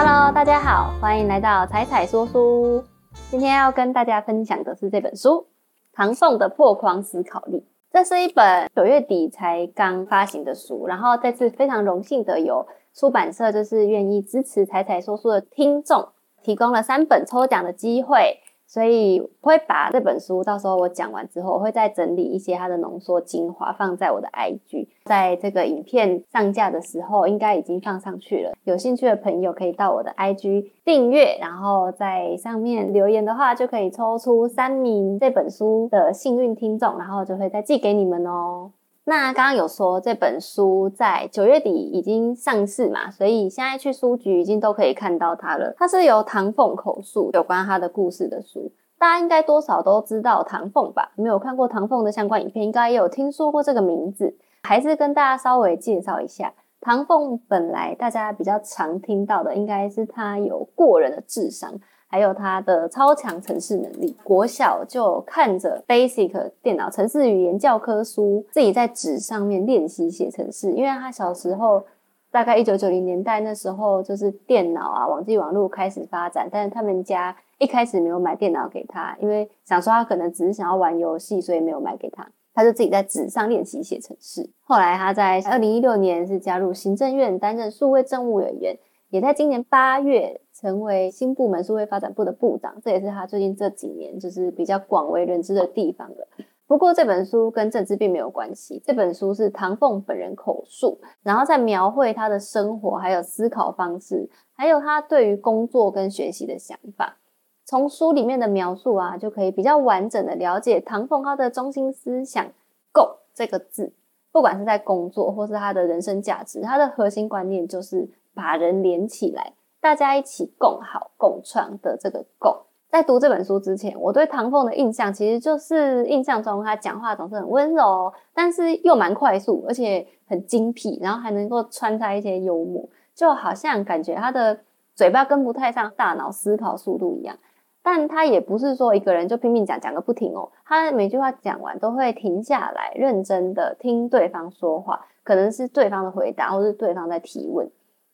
Hello，大家好，欢迎来到彩彩说书。今天要跟大家分享的是这本书《唐宋的破框思考力》。这是一本九月底才刚发行的书，然后这次非常荣幸的有出版社就是愿意支持彩彩说书的听众，提供了三本抽奖的机会。所以会把这本书，到时候我讲完之后，我会再整理一些它的浓缩精华，放在我的 IG，在这个影片上架的时候，应该已经放上去了。有兴趣的朋友可以到我的 IG 订阅，然后在上面留言的话，就可以抽出三名这本书的幸运听众，然后就会再寄给你们哦。那刚刚有说这本书在九月底已经上市嘛，所以现在去书局已经都可以看到它了。它是由唐凤口述有关他的故事的书，大家应该多少都知道唐凤吧？没有看过唐凤的相关影片，应该也有听说过这个名字。还是跟大家稍微介绍一下，唐凤本来大家比较常听到的，应该是他有过人的智商。还有他的超强程式能力，国小就看着 Basic 电脑程式语言教科书，自己在纸上面练习写程式。因为他小时候大概一九九零年代那时候，就是电脑啊、网际网络开始发展，但是他们家一开始没有买电脑给他，因为想说他可能只是想要玩游戏，所以没有买给他。他就自己在纸上练习写程式。后来他在二零一六年是加入行政院担任数位政务委员。也在今年八月成为新部门数位发展部的部长，这也是他最近这几年就是比较广为人知的地方了。不过这本书跟政治并没有关系，这本书是唐凤本人口述，然后在描绘他的生活，还有思考方式，还有他对于工作跟学习的想法。从书里面的描述啊，就可以比较完整的了解唐凤他的中心思想“共”这个字，不管是在工作或是他的人生价值，他的核心观念就是。把人连起来，大家一起共好共创的这个共。在读这本书之前，我对唐凤的印象其实就是印象中他讲话总是很温柔，但是又蛮快速，而且很精辟，然后还能够穿插一些幽默，就好像感觉他的嘴巴跟不太上大脑思考速度一样。但他也不是说一个人就拼命讲讲个不停哦，他每句话讲完都会停下来，认真的听对方说话，可能是对方的回答，或是对方在提问。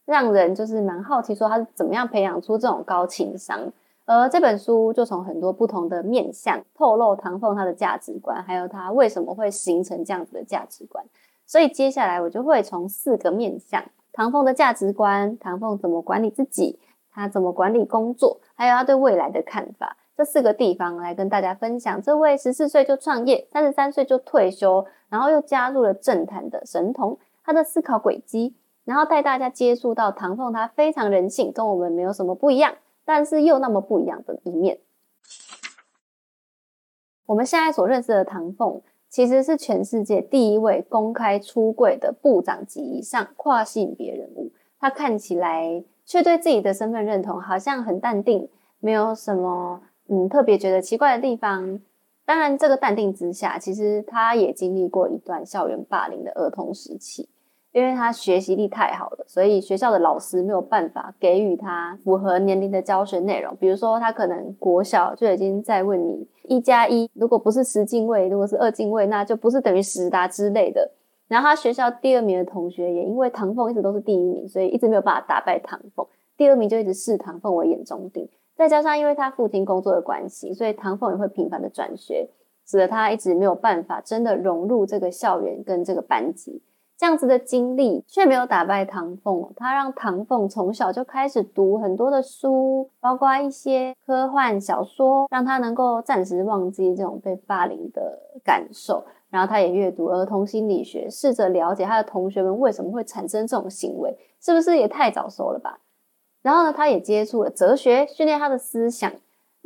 让人就是蛮好奇，说他是怎么样培养出这种高情商。而这本书就从很多不同的面向透露唐凤他的价值观，还有他为什么会形成这样子的价值观。所以接下来我就会从四个面向：唐凤的价值观，唐凤怎么管理自己，他怎么管理工作，还有他对未来的看法，这四个地方来跟大家分享。这位十四岁就创业，三十三岁就退休，然后又加入了政坛的神童，他的思考轨迹。然后带大家接触到唐凤，他非常人性，跟我们没有什么不一样，但是又那么不一样的一面。我们现在所认识的唐凤，其实是全世界第一位公开出柜的部长级以上跨性别人物。他看起来却对自己的身份认同好像很淡定，没有什么嗯特别觉得奇怪的地方。当然，这个淡定之下，其实他也经历过一段校园霸凌的儿童时期。因为他学习力太好了，所以学校的老师没有办法给予他符合年龄的教学内容。比如说，他可能国小就已经在问你一加一，如果不是十进位，如果是二进位，那就不是等于十答之类的。然后他学校第二名的同学也因为唐凤一直都是第一名，所以一直没有办法打败唐凤。第二名就一直视唐凤为眼中钉。再加上因为他父亲工作的关系，所以唐凤也会频繁的转学，使得他一直没有办法真的融入这个校园跟这个班级。这样子的经历却没有打败唐凤，他让唐凤从小就开始读很多的书，包括一些科幻小说，让他能够暂时忘记这种被霸凌的感受。然后他也阅读儿童心理学，试着了解他的同学们为什么会产生这种行为，是不是也太早熟了吧？然后呢，他也接触了哲学，训练他的思想。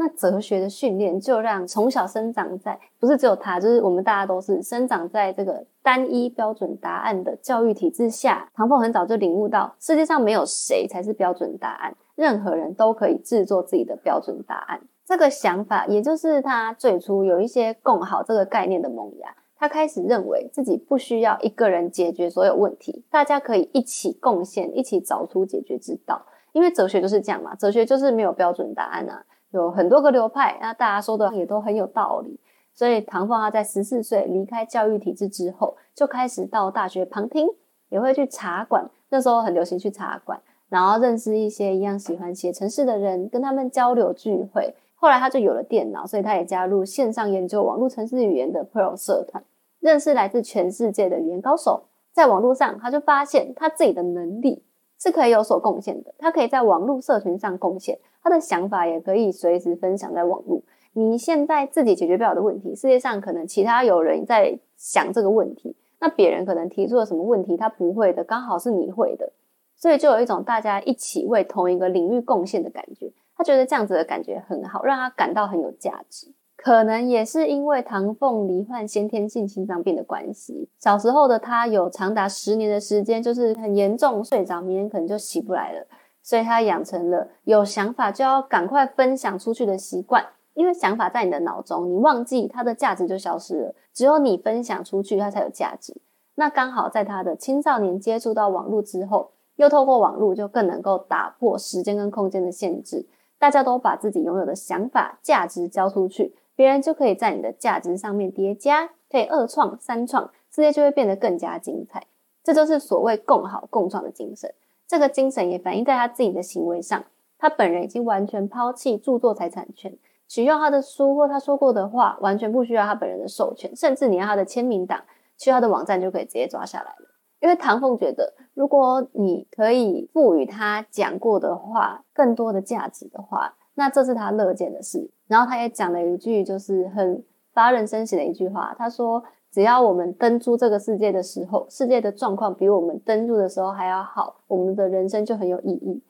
那哲学的训练就让从小生长在不是只有他，就是我们大家都是生长在这个单一标准答案的教育体制下。唐凤很早就领悟到，世界上没有谁才是标准答案，任何人都可以制作自己的标准答案。这个想法，也就是他最初有一些共好这个概念的萌芽。他开始认为自己不需要一个人解决所有问题，大家可以一起贡献，一起找出解决之道。因为哲学就是这样嘛，哲学就是没有标准答案啊。有很多个流派，那大家说的也都很有道理。所以唐凤他在十四岁离开教育体制之后，就开始到大学旁听，也会去茶馆。那时候很流行去茶馆，然后认识一些一样喜欢写程式的人，跟他们交流聚会。后来他就有了电脑，所以他也加入线上研究网络程式语言的 Pro 社团，认识来自全世界的语言高手。在网络上，他就发现他自己的能力是可以有所贡献的。他可以在网络社群上贡献，他的想法也可以随时分享在网络。你现在自己解决不了的问题，世界上可能其他有人在想这个问题，那别人可能提出了什么问题，他不会的，刚好是你会的，所以就有一种大家一起为同一个领域贡献的感觉。他觉得这样子的感觉很好，让他感到很有价值。可能也是因为唐凤罹患先天性心脏病的关系，小时候的他有长达十年的时间，就是很严重，睡着明天可能就起不来了，所以他养成了有想法就要赶快分享出去的习惯。因为想法在你的脑中，你忘记它的价值就消失了。只有你分享出去，它才有价值。那刚好在他的青少年接触到网络之后，又透过网络就更能够打破时间跟空间的限制。大家都把自己拥有的想法、价值交出去，别人就可以在你的价值上面叠加，可以二创、三创，世界就会变得更加精彩。这就是所谓共好共创的精神。这个精神也反映在他自己的行为上。他本人已经完全抛弃著作财产权。取用他的书或他说过的话，完全不需要他本人的授权，甚至你要他的签名档，去他的网站就可以直接抓下来了。因为唐凤觉得，如果你可以赋予他讲过的话更多的价值的话，那这是他乐见的事。然后他也讲了一句，就是很发人深省的一句话，他说：“只要我们登出这个世界的时候，世界的状况比我们登入的时候还要好，我们的人生就很有意义。”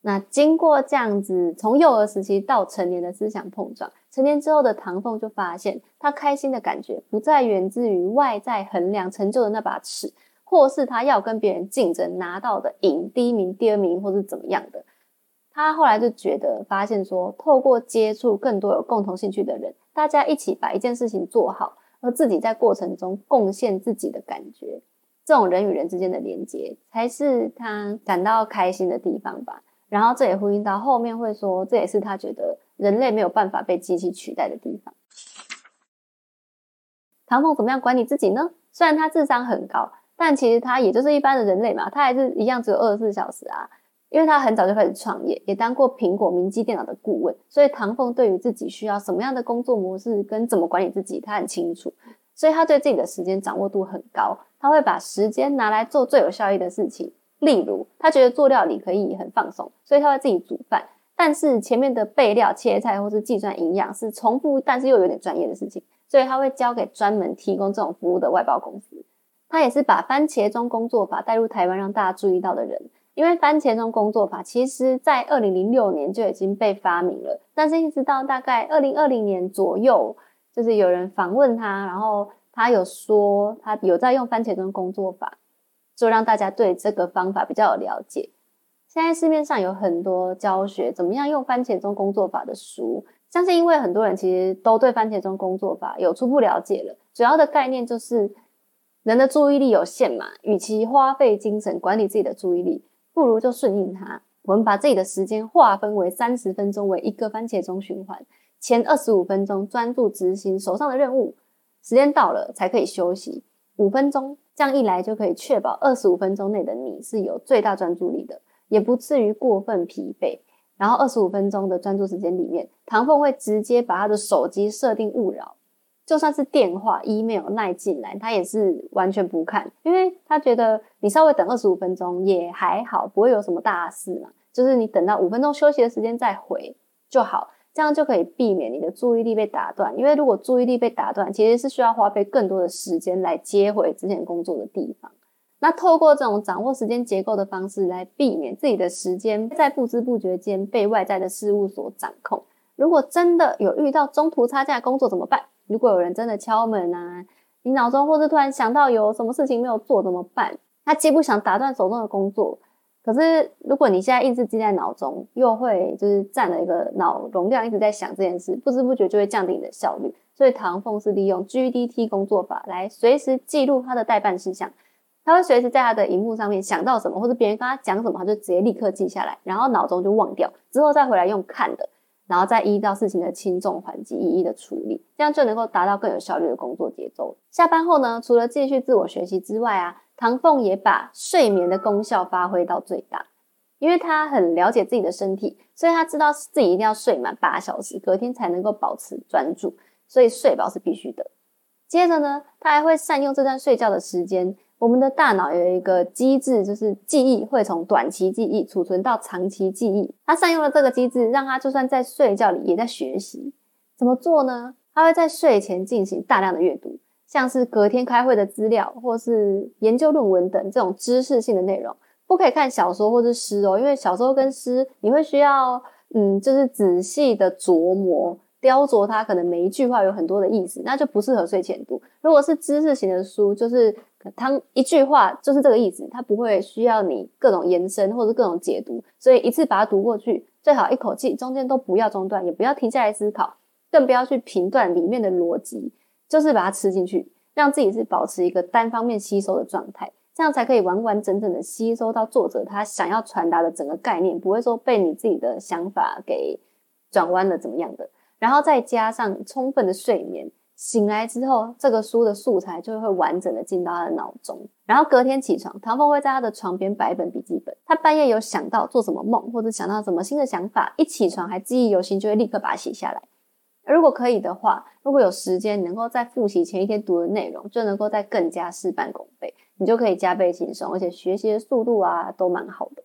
那经过这样子从幼儿时期到成年的思想碰撞，成年之后的唐凤就发现，他开心的感觉不再源自于外在衡量成就的那把尺，或是他要跟别人竞争拿到的赢第一名、第二名，或是怎么样的。他后来就觉得发现说，透过接触更多有共同兴趣的人，大家一起把一件事情做好，而自己在过程中贡献自己的感觉，这种人与人之间的连接，才是他感到开心的地方吧。然后这也呼应到后面会说，这也是他觉得人类没有办法被机器取代的地方。唐凤怎么样管理自己呢？虽然他智商很高，但其实他也就是一般的人类嘛，他还是一样只有二十四小时啊。因为他很早就开始创业，也当过苹果明基电脑的顾问，所以唐凤对于自己需要什么样的工作模式跟怎么管理自己，他很清楚。所以他对自己的时间掌握度很高，他会把时间拿来做最有效益的事情。例如，他觉得做料理可以很放松，所以他会自己煮饭。但是前面的备料、切菜或是计算营养是重复，但是又有点专业的事情，所以他会交给专门提供这种服务的外包公司。他也是把番茄钟工作法带入台湾，让大家注意到的人。因为番茄钟工作法其实在二零零六年就已经被发明了，但是一直到大概二零二零年左右，就是有人访问他，然后他有说他有在用番茄钟工作法。就让大家对这个方法比较有了解。现在市面上有很多教学怎么样用番茄钟工作法的书，相信因为很多人其实都对番茄钟工作法有初步了解了。主要的概念就是人的注意力有限嘛，与其花费精神管理自己的注意力，不如就顺应它。我们把自己的时间划分为三十分钟为一个番茄钟循环，前二十五分钟专注执行手上的任务，时间到了才可以休息五分钟。这样一来，就可以确保二十五分钟内的你是有最大专注力的，也不至于过分疲惫。然后二十五分钟的专注时间里面，唐凤会直接把他的手机设定勿扰，就算是电话、email 耐进来，他也是完全不看，因为他觉得你稍微等二十五分钟也还好，不会有什么大事嘛。就是你等到五分钟休息的时间再回就好。这样就可以避免你的注意力被打断，因为如果注意力被打断，其实是需要花费更多的时间来接回之前工作的地方。那透过这种掌握时间结构的方式来避免自己的时间在不知不觉间被外在的事物所掌控。如果真的有遇到中途差价工作怎么办？如果有人真的敲门啊，你脑中或是突然想到有什么事情没有做怎么办？他既不想打断手中的工作。可是，如果你现在一直记在脑中，又会就是占了一个脑容量，一直在想这件事，不知不觉就会降低你的效率。所以唐凤是利用 GDT 工作法来随时记录他的代办事项，他会随时在他的荧幕上面想到什么，或者别人跟他讲什么，他就直接立刻记下来，然后脑中就忘掉，之后再回来用看的，然后再依照事情的轻重缓急一一的处理，这样就能够达到更有效率的工作节奏。下班后呢，除了继续自我学习之外啊。唐凤也把睡眠的功效发挥到最大。因为他很了解自己的身体，所以他知道自己一定要睡满八小时，隔天才能够保持专注，所以睡饱是必须的。接着呢，他还会善用这段睡觉的时间。我们的大脑有一个机制，就是记忆会从短期记忆储存到长期记忆。他善用了这个机制，让他就算在睡觉里也在学习。怎么做呢？他会在睡前进行大量的阅读，像是隔天开会的资料，或是研究论文等这种知识性的内容。不可以看小说或是诗哦，因为小说跟诗你会需要，嗯，就是仔细的琢磨。雕琢它，可能每一句话有很多的意思，那就不适合睡前读。如果是知识型的书，就是他一句话就是这个意思，它不会需要你各种延伸或者各种解读，所以一次把它读过去，最好一口气，中间都不要中断，也不要停下来思考，更不要去评断里面的逻辑，就是把它吃进去，让自己是保持一个单方面吸收的状态，这样才可以完完整整的吸收到作者他想要传达的整个概念，不会说被你自己的想法给转弯了怎么样的。然后再加上充分的睡眠，醒来之后，这个书的素材就会完整的进到他的脑中。然后隔天起床，唐凤会在他的床边摆一本笔记本。他半夜有想到做什么梦，或者想到什么新的想法，一起床还记忆犹新，就会立刻把它写下来。如果可以的话，如果有时间，能够在复习前一天读的内容，就能够再更加事半功倍，你就可以加倍轻松，而且学习的速度啊都蛮好的。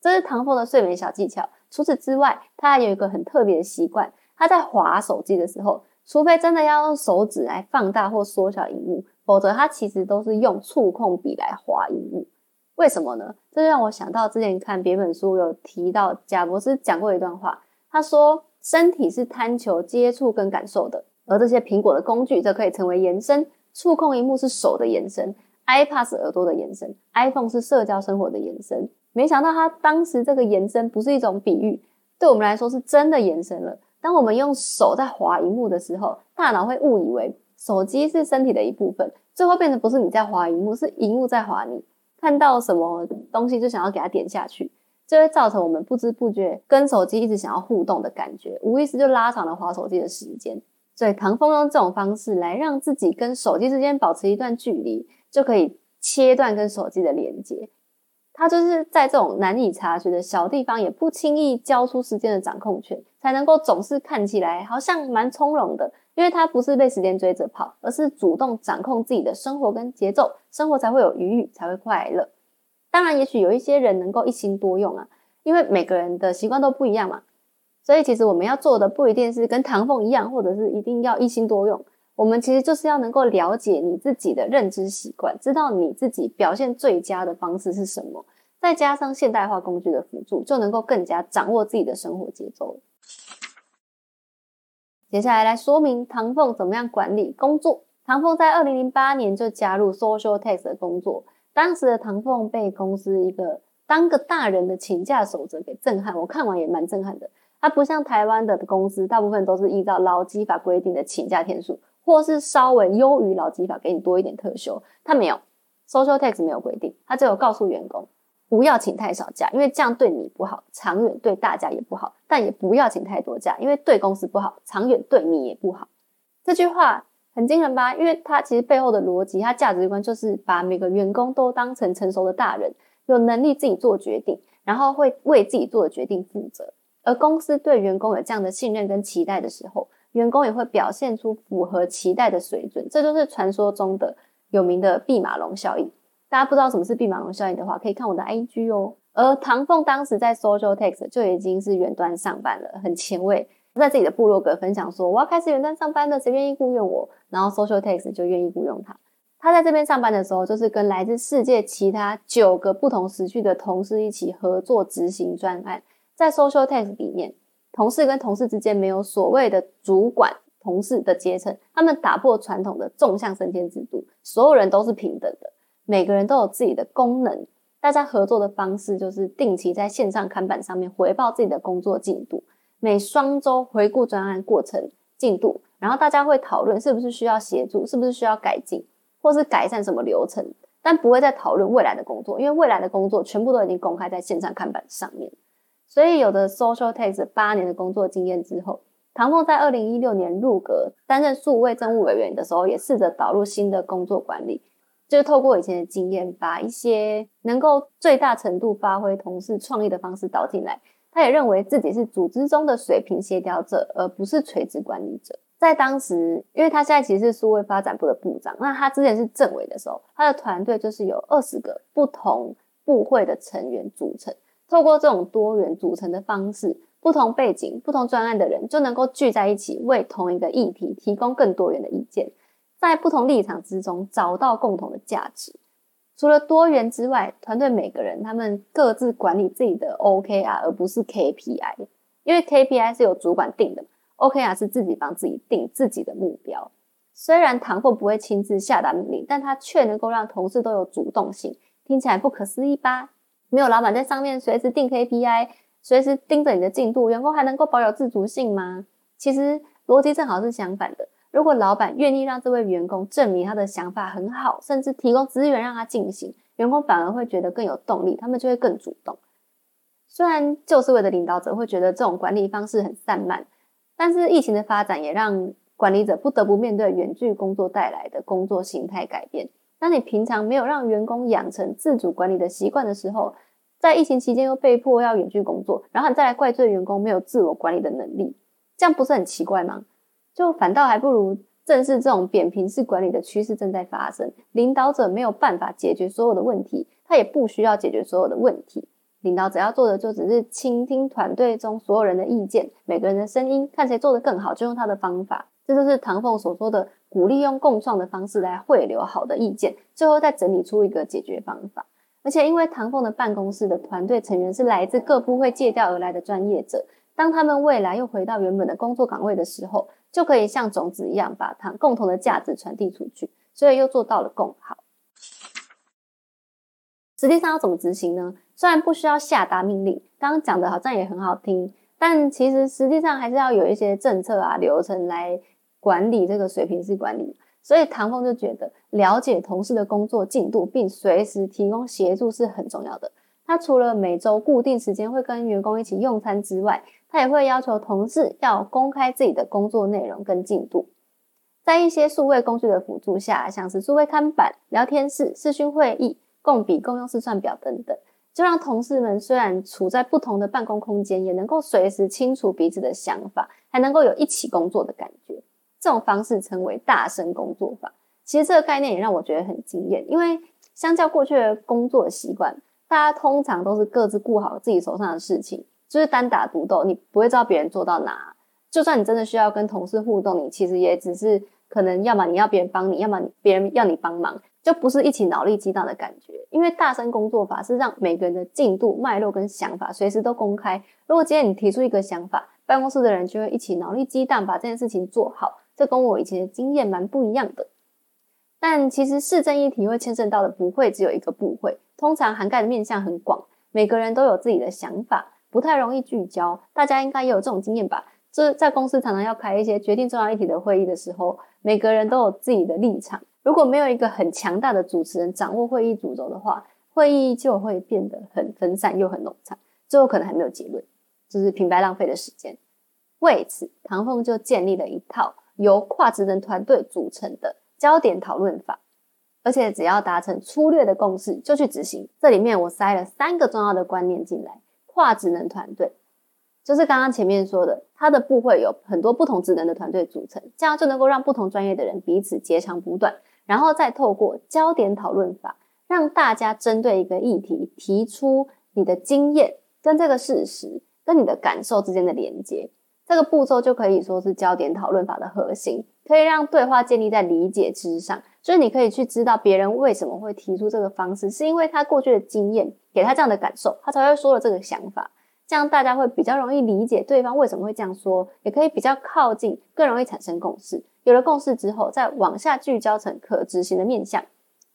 这是唐凤的睡眠小技巧。除此之外，他还有一个很特别的习惯。他在划手机的时候，除非真的要用手指来放大或缩小荧幕，否则它其实都是用触控笔来划荧幕。为什么呢？这就让我想到之前看别本书有提到，贾博士讲过一段话，他说：“身体是贪求接触跟感受的，而这些苹果的工具则可以成为延伸。触控荧幕是手的延伸，iPad 是耳朵的延伸，iPhone 是社交生活的延伸。没想到他当时这个延伸不是一种比喻，对我们来说是真的延伸了。”当我们用手在滑荧幕的时候，大脑会误以为手机是身体的一部分，最后变成不是你在滑荧幕，是荧幕在滑你。看到什么东西就想要给它点下去，就会造成我们不知不觉跟手机一直想要互动的感觉，无意识就拉长了滑手机的时间。所以唐风用这种方式来让自己跟手机之间保持一段距离，就可以切断跟手机的连接。他就是在这种难以察觉的小地方，也不轻易交出时间的掌控权，才能够总是看起来好像蛮从容的。因为他不是被时间追着跑，而是主动掌控自己的生活跟节奏，生活才会有余裕，才会快乐。当然，也许有一些人能够一心多用啊，因为每个人的习惯都不一样嘛。所以，其实我们要做的不一定是跟唐凤一样，或者是一定要一心多用。我们其实就是要能够了解你自己的认知习惯，知道你自己表现最佳的方式是什么，再加上现代化工具的辅助，就能够更加掌握自己的生活节奏。接下来来说明唐凤怎么样管理工作。唐凤在二零零八年就加入 Social Text 的工作，当时的唐凤被公司一个当个大人的请假守则给震撼，我看完也蛮震撼的。它不像台湾的公司，大部分都是依照劳基法规定的请假天数。或是稍微优于劳基法，给你多一点特休。他没有，Social Tax 没有规定，他只有告诉员工不要请太少假，因为这样对你不好，长远对大家也不好。但也不要请太多假，因为对公司不好，长远对你也不好。这句话很惊人吧？因为它其实背后的逻辑，它价值观就是把每个员工都当成成熟的大人，有能力自己做决定，然后会为自己做的决定负责。而公司对员工有这样的信任跟期待的时候。员工也会表现出符合期待的水准，这就是传说中的有名的弼马龙效应。大家不知道什么是弼马龙效应的话，可以看我的 IG 哦。而唐凤当时在 Social Text 就已经是远端上班了，很前卫，在自己的部落格分享说：“我要开始远端上班了，谁愿意雇佣我？”然后 Social Text 就愿意雇佣他。他在这边上班的时候，就是跟来自世界其他九个不同时区的同事一起合作执行专案，在 Social Text 里面。同事跟同事之间没有所谓的主管、同事的阶层，他们打破传统的纵向升迁制度，所有人都是平等的，每个人都有自己的功能。大家合作的方式就是定期在线上看板上面回报自己的工作进度，每双周回顾专案过程进度，然后大家会讨论是不是需要协助，是不是需要改进，或是改善什么流程，但不会再讨论未来的工作，因为未来的工作全部都已经公开在线上看板上面。所以，有的 Social Text 八年的工作经验之后，唐凤在二零一六年入阁担任数位政务委员的时候，也试着导入新的工作管理，就是透过以前的经验，把一些能够最大程度发挥同事创意的方式导进来。他也认为自己是组织中的水平协调者，而不是垂直管理者。在当时，因为他现在其实是数位发展部的部长，那他之前是政委的时候，他的团队就是有二十个不同部会的成员组成。透过这种多元组成的方式，不同背景、不同专案的人就能够聚在一起，为同一个议题提供更多元的意见。在不同立场之中找到共同的价值。除了多元之外，团队每个人他们各自管理自己的 OKR，而不是 KPI。因为 KPI 是由主管定的，OKR 是自己帮自己定自己的目标。虽然唐凤不会亲自下达命令，但他却能够让同事都有主动性。听起来不可思议吧？没有老板在上面随时定 KPI，随时盯着你的进度，员工还能够保有自主性吗？其实逻辑正好是相反的。如果老板愿意让这位员工证明他的想法很好，甚至提供资源让他进行，员工反而会觉得更有动力，他们就会更主动。虽然旧思维的领导者会觉得这种管理方式很散漫，但是疫情的发展也让管理者不得不面对远距工作带来的工作形态改变。当你平常没有让员工养成自主管理的习惯的时候，在疫情期间又被迫要远距工作，然后你再来怪罪员工没有自我管理的能力，这样不是很奇怪吗？就反倒还不如正视这种扁平式管理的趋势正在发生。领导者没有办法解决所有的问题，他也不需要解决所有的问题。领导者要做的就只是倾听团队中所有人的意见，每个人的声音，看谁做得更好，就用他的方法。这就是唐凤所说的，鼓励用共创的方式来汇流好的意见，最后再整理出一个解决方法。而且因为唐凤的办公室的团队成员是来自各部会借调而来的专业者，当他们未来又回到原本的工作岗位的时候，就可以像种子一样，把它共同的价值传递出去，所以又做到了共好。实际上要怎么执行呢？虽然不需要下达命令，刚刚讲的好像也很好听，但其实实际上还是要有一些政策啊、流程来管理这个水平式管理。所以唐凤就觉得，了解同事的工作进度，并随时提供协助是很重要的。他除了每周固定时间会跟员工一起用餐之外，他也会要求同事要公开自己的工作内容跟进度，在一些数位工具的辅助下，像是数位看板、聊天室、视讯会议、共笔、共用试算表等等，就让同事们虽然处在不同的办公空间，也能够随时清楚彼此的想法，还能够有一起工作的感觉。这种方式称为大声工作法。其实这个概念也让我觉得很惊艳，因为相较过去的工作习惯，大家通常都是各自顾好自己手上的事情。就是单打独斗，你不会知道别人做到哪。就算你真的需要跟同事互动，你其实也只是可能要么你要别人帮你，要么别人要你帮忙，就不是一起脑力激荡的感觉。因为大声工作法是让每个人的进度、脉络跟想法随时都公开。如果今天你提出一个想法，办公室的人就会一起脑力激荡把这件事情做好。这跟我以前的经验蛮不一样的。但其实市政议题会牵涉到的不会只有一个部会，通常涵盖的面向很广，每个人都有自己的想法。不太容易聚焦，大家应该也有这种经验吧？这在公司常常要开一些决定重要议题的会议的时候，每个人都有自己的立场。如果没有一个很强大的主持人掌握会议主轴的话，会议就会变得很分散又很冗长，最后可能还没有结论，就是平白浪费的时间。为此，唐凤就建立了一套由跨职能团队组成的焦点讨论法，而且只要达成粗略的共识就去执行。这里面我塞了三个重要的观念进来。跨职能团队就是刚刚前面说的，它的部会有很多不同职能的团队组成，这样就能够让不同专业的人彼此截长补短，然后再透过焦点讨论法，让大家针对一个议题提出你的经验跟这个事实跟你的感受之间的连接。这个步骤就可以说是焦点讨论法的核心，可以让对话建立在理解之上。所以你可以去知道别人为什么会提出这个方式，是因为他过去的经验给他这样的感受，他才会说了这个想法。这样大家会比较容易理解对方为什么会这样说，也可以比较靠近，更容易产生共识。有了共识之后，再往下聚焦成可执行的面向。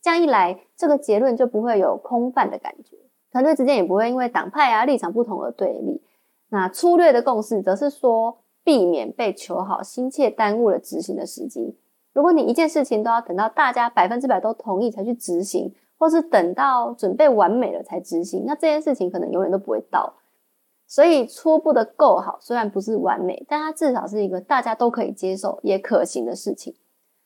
这样一来，这个结论就不会有空泛的感觉，团队之间也不会因为党派啊立场不同而对立。那粗略的共识，则是说避免被求好心切耽误了执行的时机。如果你一件事情都要等到大家百分之百都同意才去执行，或是等到准备完美了才执行，那这件事情可能永远都不会到。所以初步的够好，虽然不是完美，但它至少是一个大家都可以接受也可行的事情。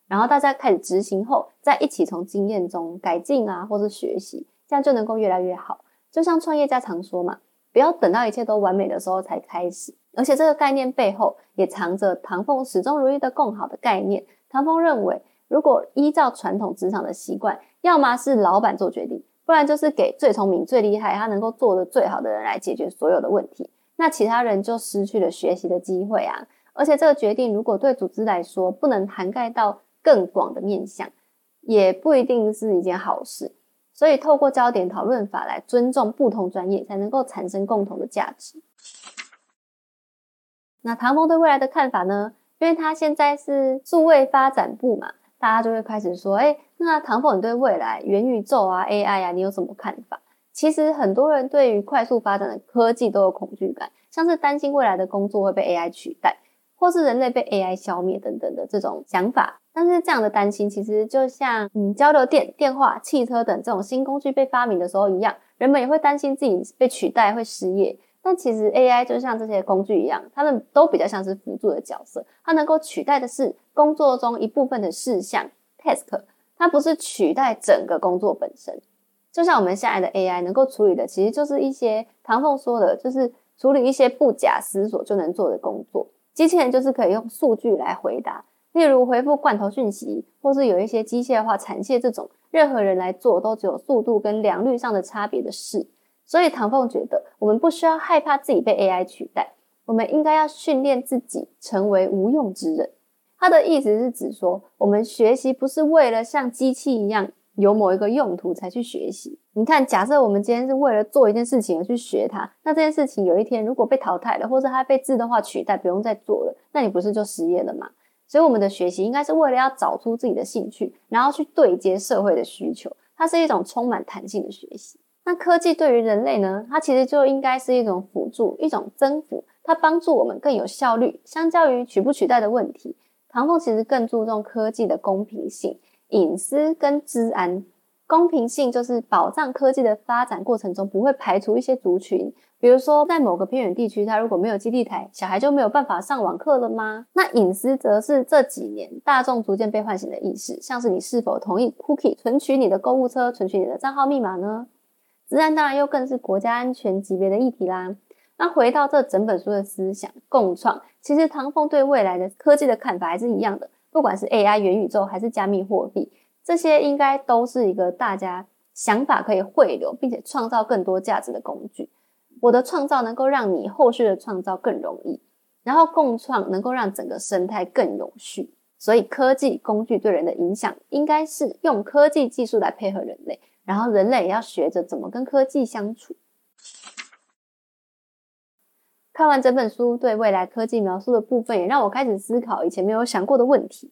然后大家开始执行后，再一起从经验中改进啊，或是学习，这样就能够越来越好。就像创业家常说嘛，不要等到一切都完美的时候才开始。而且这个概念背后也藏着唐凤始终如一的更好的概念。唐凤认为，如果依照传统职场的习惯，要么是老板做决定，不然就是给最聪明、最厉害、他能够做的最好的人来解决所有的问题，那其他人就失去了学习的机会啊。而且这个决定如果对组织来说不能涵盖到更广的面向，也不一定是一件好事。所以，透过焦点讨论法来尊重不同专业，才能够产生共同的价值。那唐峰对未来的看法呢？因为他现在是数位发展部嘛，大家就会开始说：“哎，那唐峰，你对未来元宇宙啊、AI 啊，你有什么看法？”其实很多人对于快速发展的科技都有恐惧感，像是担心未来的工作会被 AI 取代。或是人类被 AI 消灭等等的这种想法，但是这样的担心其实就像嗯交流电、电话、汽车等这种新工具被发明的时候一样，人们也会担心自己被取代、会失业。但其实 AI 就像这些工具一样，它们都比较像是辅助的角色，它能够取代的是工作中一部分的事项 task，它不是取代整个工作本身。就像我们现在的 AI 能够处理的，其实就是一些唐凤说的，就是处理一些不假思索就能做的工作。机器人就是可以用数据来回答，例如回复罐头讯息，或是有一些机械化产线这种，任何人来做都只有速度跟良率上的差别的事。所以唐凤觉得，我们不需要害怕自己被 AI 取代，我们应该要训练自己成为无用之人。他的意思是指说，我们学习不是为了像机器一样。有某一个用途才去学习。你看，假设我们今天是为了做一件事情而去学它，那这件事情有一天如果被淘汰了，或者它被自动化取代，不用再做了，那你不是就失业了吗？所以我们的学习应该是为了要找出自己的兴趣，然后去对接社会的需求。它是一种充满弹性的学习。那科技对于人类呢？它其实就应该是一种辅助，一种增幅，它帮助我们更有效率。相较于取不取代的问题，唐凤其实更注重科技的公平性。隐私跟治安，公平性就是保障科技的发展过程中不会排除一些族群，比如说在某个偏远地区，它如果没有基地台，小孩就没有办法上网课了吗？那隐私则是这几年大众逐渐被唤醒的意识，像是你是否同意 cookie 存取你的购物车、存取你的账号密码呢？治安当然又更是国家安全级别的议题啦。那回到这整本书的思想共创，其实唐凤对未来的科技的看法还是一样的。不管是 AI、元宇宙还是加密货币，这些应该都是一个大家想法可以汇流，并且创造更多价值的工具。我的创造能够让你后续的创造更容易，然后共创能够让整个生态更有序。所以，科技工具对人的影响，应该是用科技技术来配合人类，然后人类也要学着怎么跟科技相处。看完整本书，对未来科技描述的部分，也让我开始思考以前没有想过的问题。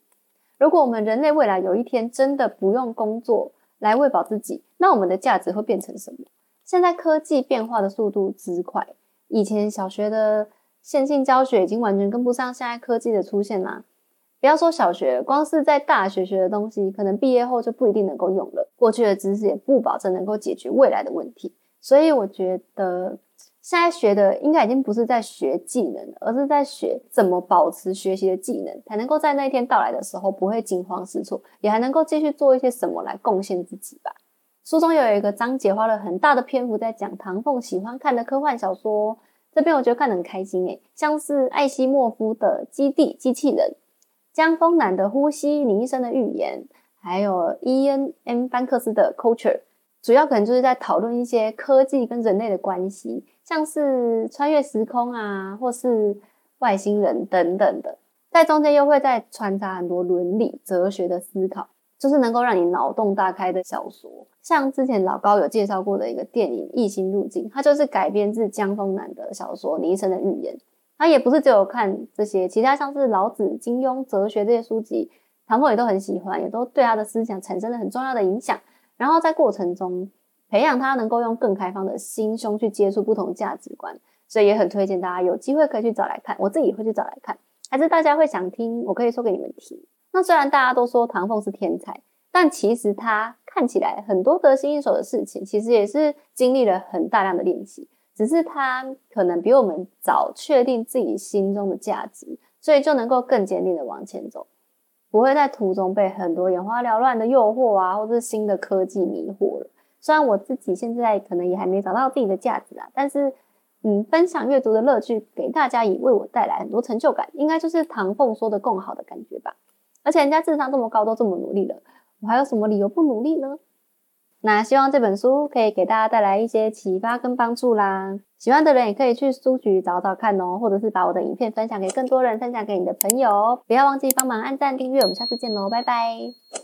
如果我们人类未来有一天真的不用工作来喂饱自己，那我们的价值会变成什么？现在科技变化的速度之快，以前小学的线性教学已经完全跟不上现在科技的出现啦。不要说小学，光是在大学学的东西，可能毕业后就不一定能够用了。过去的知识也不保证能够解决未来的问题，所以我觉得。现在学的应该已经不是在学技能，而是在学怎么保持学习的技能，才能够在那一天到来的时候不会惊慌失措，也还能够继续做一些什么来贡献自己吧。书中有一个章节花了很大的篇幅在讲唐凤喜欢看的科幻小说，这边我觉得看得很开心诶，像是艾西莫夫的《基地机器人》，江丰南的《呼吸你一生的预言》，还有伊恩 ·M· 班克斯的《Culture》。主要可能就是在讨论一些科技跟人类的关系，像是穿越时空啊，或是外星人等等的，在中间又会再穿插很多伦理、哲学的思考，就是能够让你脑洞大开的小说。像之前老高有介绍过的一个电影《异星入境》，它就是改编自江丰南的小说《你一生的预言》。他也不是只有看这些，其他像是老子、金庸、哲学这些书籍，唐凤也都很喜欢，也都对他的思想产生了很重要的影响。然后在过程中培养他能够用更开放的心胸去接触不同价值观，所以也很推荐大家有机会可以去找来看。我自己会去找来看，还是大家会想听？我可以说给你们听。那虽然大家都说唐凤是天才，但其实他看起来很多得心应手的事情，其实也是经历了很大量的练习。只是他可能比我们早确定自己心中的价值，所以就能够更坚定的往前走。不会在途中被很多眼花缭乱的诱惑啊，或是新的科技迷惑了。虽然我自己现在可能也还没找到自己的价值啊，但是，嗯，分享阅读的乐趣给大家，也为我带来很多成就感，应该就是唐凤说的更好的感觉吧。而且人家智商这么高，都这么努力了，我还有什么理由不努力呢？那希望这本书可以给大家带来一些启发跟帮助啦。喜欢的人也可以去书局找找看哦，或者是把我的影片分享给更多人，分享给你的朋友。不要忘记帮忙按赞订阅，我们下次见喽，拜拜。